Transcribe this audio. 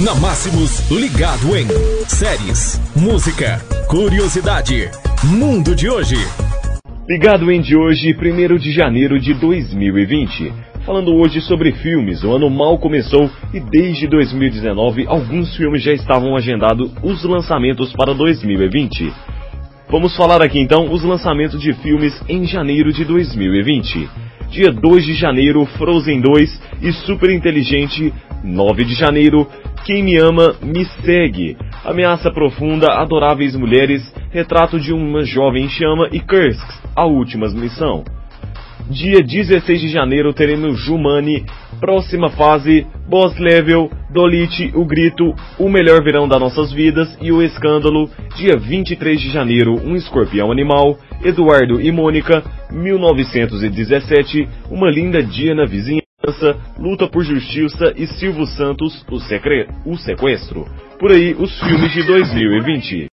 Na Máximos, ligado em séries, música, curiosidade, mundo de hoje. Ligado em de hoje, 1 de janeiro de 2020. Falando hoje sobre filmes, o ano mal começou e desde 2019 alguns filmes já estavam agendados os lançamentos para 2020. Vamos falar aqui então os lançamentos de filmes em janeiro de 2020. Dia 2 de janeiro, Frozen 2 e Super Inteligente. 9 de janeiro, Quem Me Ama, Me Segue. Ameaça Profunda, Adoráveis Mulheres, Retrato de uma Jovem Chama e Kursk, A Última Missão. Dia 16 de janeiro teremos Jumani, Próxima Fase, Boss Level, Dolite, O Grito, O Melhor Verão das Nossas Vidas e O Escândalo. Dia 23 de janeiro, Um Escorpião Animal, Eduardo e Mônica, 1917, Uma Linda Dia na Vizinhança, Luta por Justiça e Silvio Santos, O, o Sequestro. Por aí, os filmes de 2020.